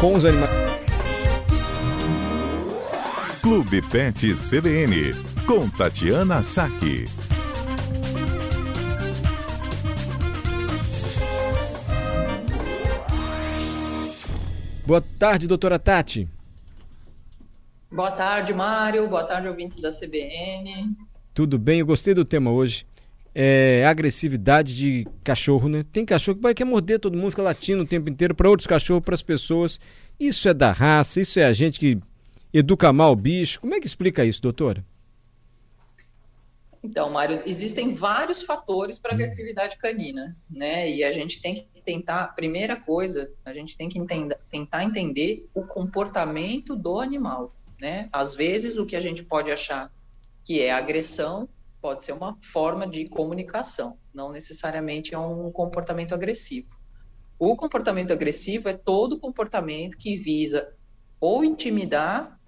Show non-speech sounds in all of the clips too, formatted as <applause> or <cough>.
com os animais. Clube Pet CBN, com Tatiana Saque. Boa tarde, doutora Tati. Boa tarde, Mário. Boa tarde, ouvintes da CBN. Tudo bem? Eu gostei do tema hoje. É agressividade de cachorro, né? Tem cachorro que vai querer morder todo mundo, fica latindo o tempo inteiro para outros cachorros, para as pessoas. Isso é da raça, isso é a gente que educa mal o bicho. Como é que explica isso, doutora? Então, Mário, existem vários fatores para agressividade canina, né? E a gente tem que tentar, primeira coisa, a gente tem que entender, tentar entender o comportamento do animal, né? Às vezes o que a gente pode achar que é agressão pode ser uma forma de comunicação, não necessariamente é um comportamento agressivo. O comportamento agressivo é todo comportamento que visa ou intimidar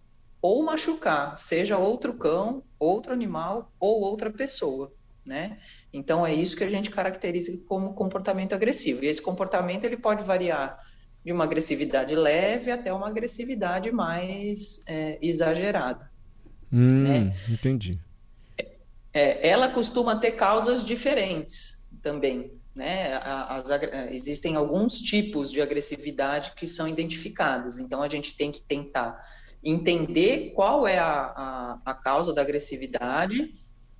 ou machucar, seja outro cão, outro animal ou outra pessoa, né? Então é isso que a gente caracteriza como comportamento agressivo. E esse comportamento ele pode variar de uma agressividade leve até uma agressividade mais é, exagerada. Hum, né? Entendi. É, ela costuma ter causas diferentes também. Né? As, existem alguns tipos de agressividade que são identificados. Então a gente tem que tentar entender qual é a, a, a causa da agressividade,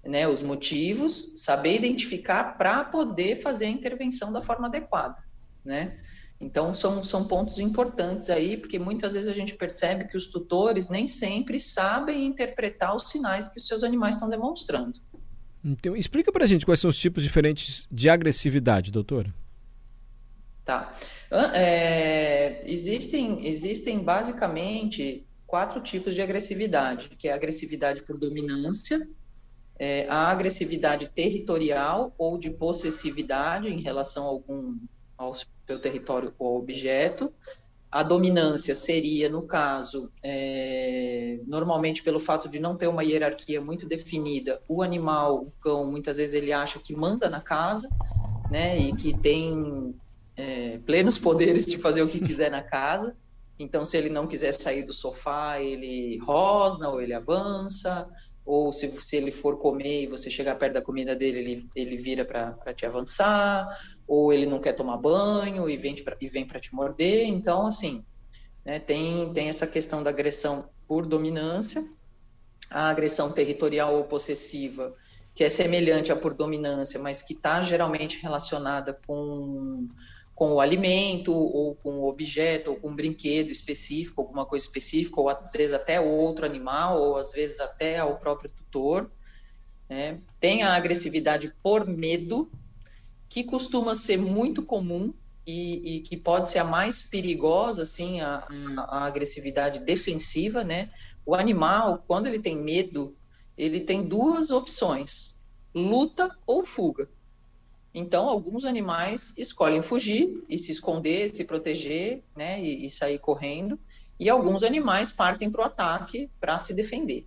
né, os motivos, saber identificar para poder fazer a intervenção da forma adequada, né? Então, são, são pontos importantes aí, porque muitas vezes a gente percebe que os tutores nem sempre sabem interpretar os sinais que os seus animais estão demonstrando. Então, explica para a gente quais são os tipos diferentes de agressividade, doutora. Tá. É, existem, existem basicamente quatro tipos de agressividade, que é a agressividade por dominância, é, a agressividade territorial ou de possessividade em relação a algum ao seu território ou objeto. A dominância seria, no caso, é, normalmente pelo fato de não ter uma hierarquia muito definida, o animal, o cão, muitas vezes ele acha que manda na casa, né, e que tem é, plenos poderes de fazer o que quiser na casa. Então, se ele não quiser sair do sofá, ele rosna ou ele avança, ou se, se ele for comer e você chegar perto da comida dele, ele, ele vira para te avançar, ou ele não quer tomar banho e vem, pra, e vem para te morder. Então, assim, né, tem, tem essa questão da agressão por dominância, a agressão territorial ou possessiva, que é semelhante à por dominância, mas que está geralmente relacionada com com o alimento, ou com o objeto, ou com um brinquedo específico, alguma coisa específica, ou às vezes até outro animal, ou às vezes até ao próprio tutor. Né? Tem a agressividade por medo, que costuma ser muito comum e, e que pode ser a mais perigosa, assim, a, a, agressividade defensiva, né? O animal, quando ele tem medo, ele tem duas opções: luta ou fuga. Então, alguns animais escolhem fugir e se esconder, se proteger, né, e, e sair correndo, e alguns animais partem para o ataque para se defender.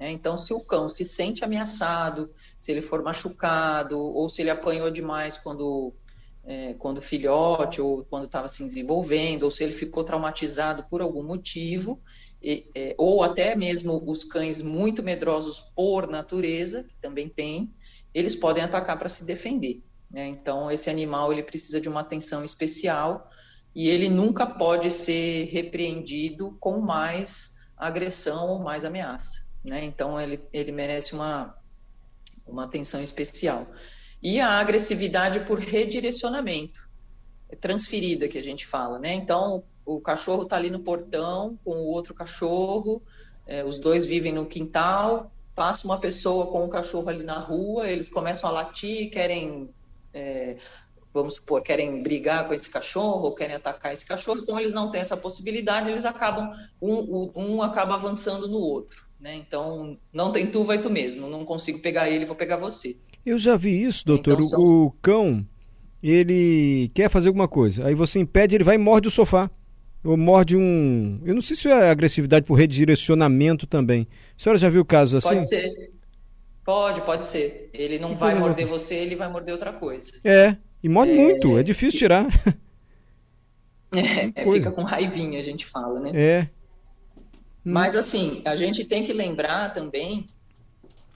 Né? Então, se o cão se sente ameaçado, se ele for machucado, ou se ele apanhou demais quando, é, quando filhote, ou quando estava se desenvolvendo, ou se ele ficou traumatizado por algum motivo, e, é, ou até mesmo os cães muito medrosos por natureza, que também tem, eles podem atacar para se defender. Né? Então, esse animal ele precisa de uma atenção especial e ele nunca pode ser repreendido com mais agressão ou mais ameaça. Né? Então, ele, ele merece uma, uma atenção especial. E a agressividade por redirecionamento, é transferida que a gente fala. Né? Então, o cachorro está ali no portão com o outro cachorro, é, os dois vivem no quintal, passa uma pessoa com o cachorro ali na rua, eles começam a latir, querem é, vamos supor, querem brigar com esse cachorro ou querem atacar esse cachorro, então eles não têm essa possibilidade, eles acabam, um, um acaba avançando no outro, né? Então, não tem tu, vai tu mesmo, não consigo pegar ele, vou pegar você. Eu já vi isso, doutor, então, são... o cão, ele quer fazer alguma coisa, aí você impede, ele vai e morde o sofá, ou morde um, eu não sei se é agressividade por redirecionamento também. A senhora já viu casos assim? Pode ser. Pode, pode ser. Ele não vai morder você, ele vai morder outra coisa. É, e morde é... muito, é difícil tirar. <laughs> É, fica com raivinha, a gente fala, né? É. Mas assim, a gente tem que lembrar também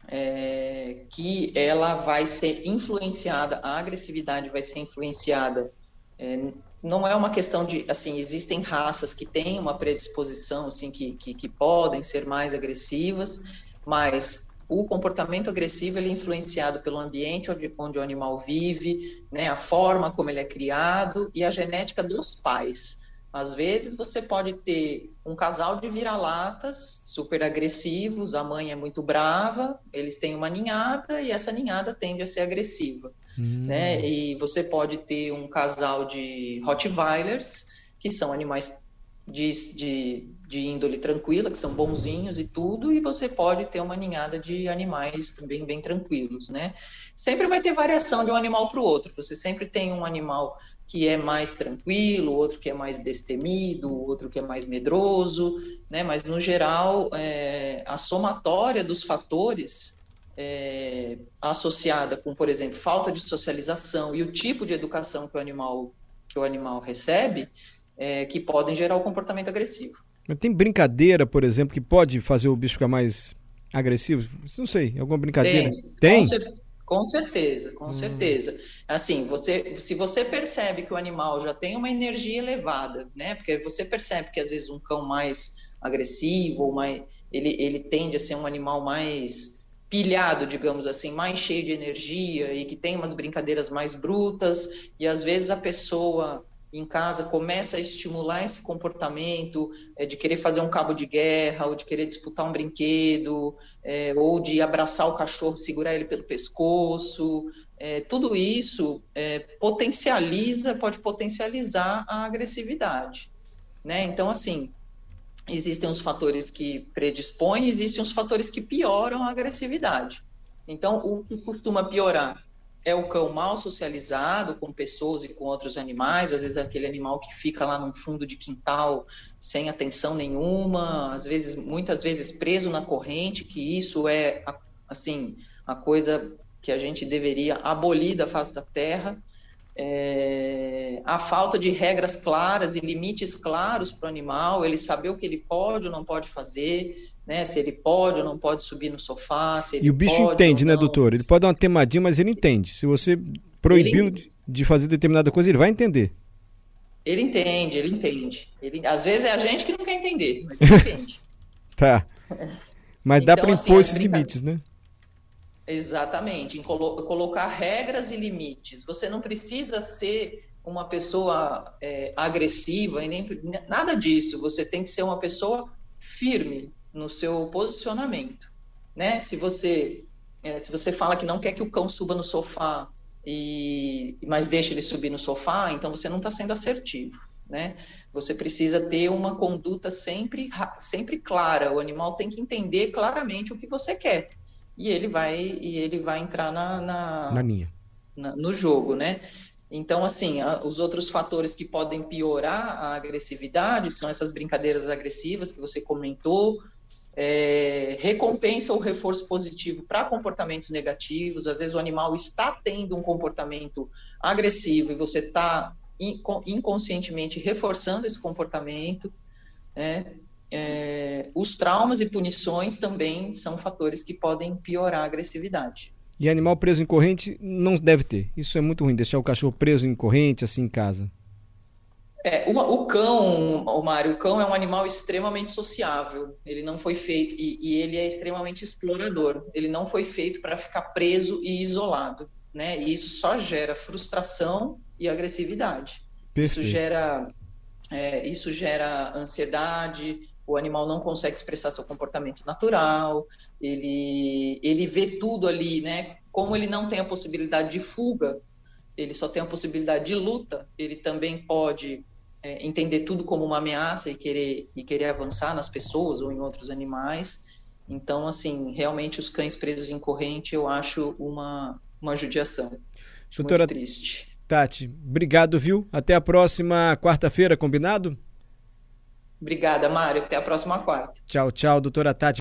é, que ela vai ser influenciada, a agressividade vai ser influenciada. É, não é uma questão de, assim, existem raças que têm uma predisposição, assim, que, que, que podem ser mais agressivas, mas o comportamento agressivo ele é influenciado pelo ambiente onde, onde o animal vive, né, a forma como ele é criado e a genética dos pais. Às vezes você pode ter um casal de vira-latas super agressivos, a mãe é muito brava, eles têm uma ninhada e essa ninhada tende a ser agressiva. Hum. Né? E você pode ter um casal de Rottweilers, que são animais de, de, de índole tranquila, que são bonzinhos e tudo, e você pode ter uma ninhada de animais também bem tranquilos, né? Sempre vai ter variação de um animal para o outro. Você sempre tem um animal que é mais tranquilo, outro que é mais destemido, outro que é mais medroso, né? Mas no geral, é, a somatória dos fatores é, associada com, por exemplo, falta de socialização e o tipo de educação que o animal que o animal recebe, é, que podem gerar o comportamento agressivo. Mas tem brincadeira, por exemplo, que pode fazer o bicho ficar mais agressivo? Não sei, alguma brincadeira? Tem. tem? Com certeza, com hum. certeza. Assim, você, se você percebe que o animal já tem uma energia elevada, né? Porque você percebe que às vezes um cão mais agressivo, mais, ele, ele tende a ser um animal mais pilhado, digamos assim, mais cheio de energia e que tem umas brincadeiras mais brutas, e às vezes a pessoa em casa começa a estimular esse comportamento é, de querer fazer um cabo de guerra, ou de querer disputar um brinquedo, é, ou de abraçar o cachorro, segurar ele pelo pescoço, é, tudo isso é, potencializa, pode potencializar a agressividade. Né? Então, assim, existem os fatores que predispõem, existem os fatores que pioram a agressividade. Então, o que costuma piorar é o cão mal socializado com pessoas e com outros animais, às vezes é aquele animal que fica lá no fundo de quintal sem atenção nenhuma, às vezes, muitas vezes preso na corrente, que isso é assim a coisa que a gente deveria abolir da face da terra. É, a falta de regras claras e limites claros para o animal, ele saber o que ele pode ou não pode fazer, né? Se ele pode ou não pode subir no sofá, se ele E o bicho entende, né, doutor? Ele pode dar uma temadinha, mas ele entende. Se você proibiu ele... de fazer determinada coisa, ele vai entender. Ele entende, ele entende. Ele, às vezes é a gente que não quer entender, mas ele <laughs> entende. tá. Mas então, dá para assim, impor esses brinca... limites, né? Exatamente, em colo colocar regras e limites. Você não precisa ser uma pessoa é, agressiva e nem nada disso. Você tem que ser uma pessoa firme, no seu posicionamento, né? Se você é, se você fala que não quer que o cão suba no sofá e mas deixa ele subir no sofá, então você não está sendo assertivo, né? Você precisa ter uma conduta sempre sempre clara. O animal tem que entender claramente o que você quer e ele vai e ele vai entrar na na, na linha na, no jogo, né? Então, assim, os outros fatores que podem piorar a agressividade são essas brincadeiras agressivas que você comentou, é, recompensa ou reforço positivo para comportamentos negativos. Às vezes o animal está tendo um comportamento agressivo e você está inconscientemente reforçando esse comportamento. Né? É, os traumas e punições também são fatores que podem piorar a agressividade. E animal preso em corrente não deve ter. Isso é muito ruim, deixar o cachorro preso em corrente assim em casa. É, uma, o cão, o Mário, o cão é um animal extremamente sociável. Ele não foi feito e, e ele é extremamente explorador. Ele não foi feito para ficar preso e isolado, né? E isso só gera frustração e agressividade. Perfeito. Isso gera, é, isso gera ansiedade. O animal não consegue expressar seu comportamento natural. Ele, ele vê tudo ali, né? Como ele não tem a possibilidade de fuga, ele só tem a possibilidade de luta. Ele também pode é, entender tudo como uma ameaça e querer, e querer avançar nas pessoas ou em outros animais. Então, assim, realmente os cães presos em corrente eu acho uma, uma judiação. Doutora muito triste. Tati, obrigado, viu? Até a próxima quarta-feira, combinado? Obrigada, Mário. Até a próxima quarta. Tchau, tchau, doutora Tati.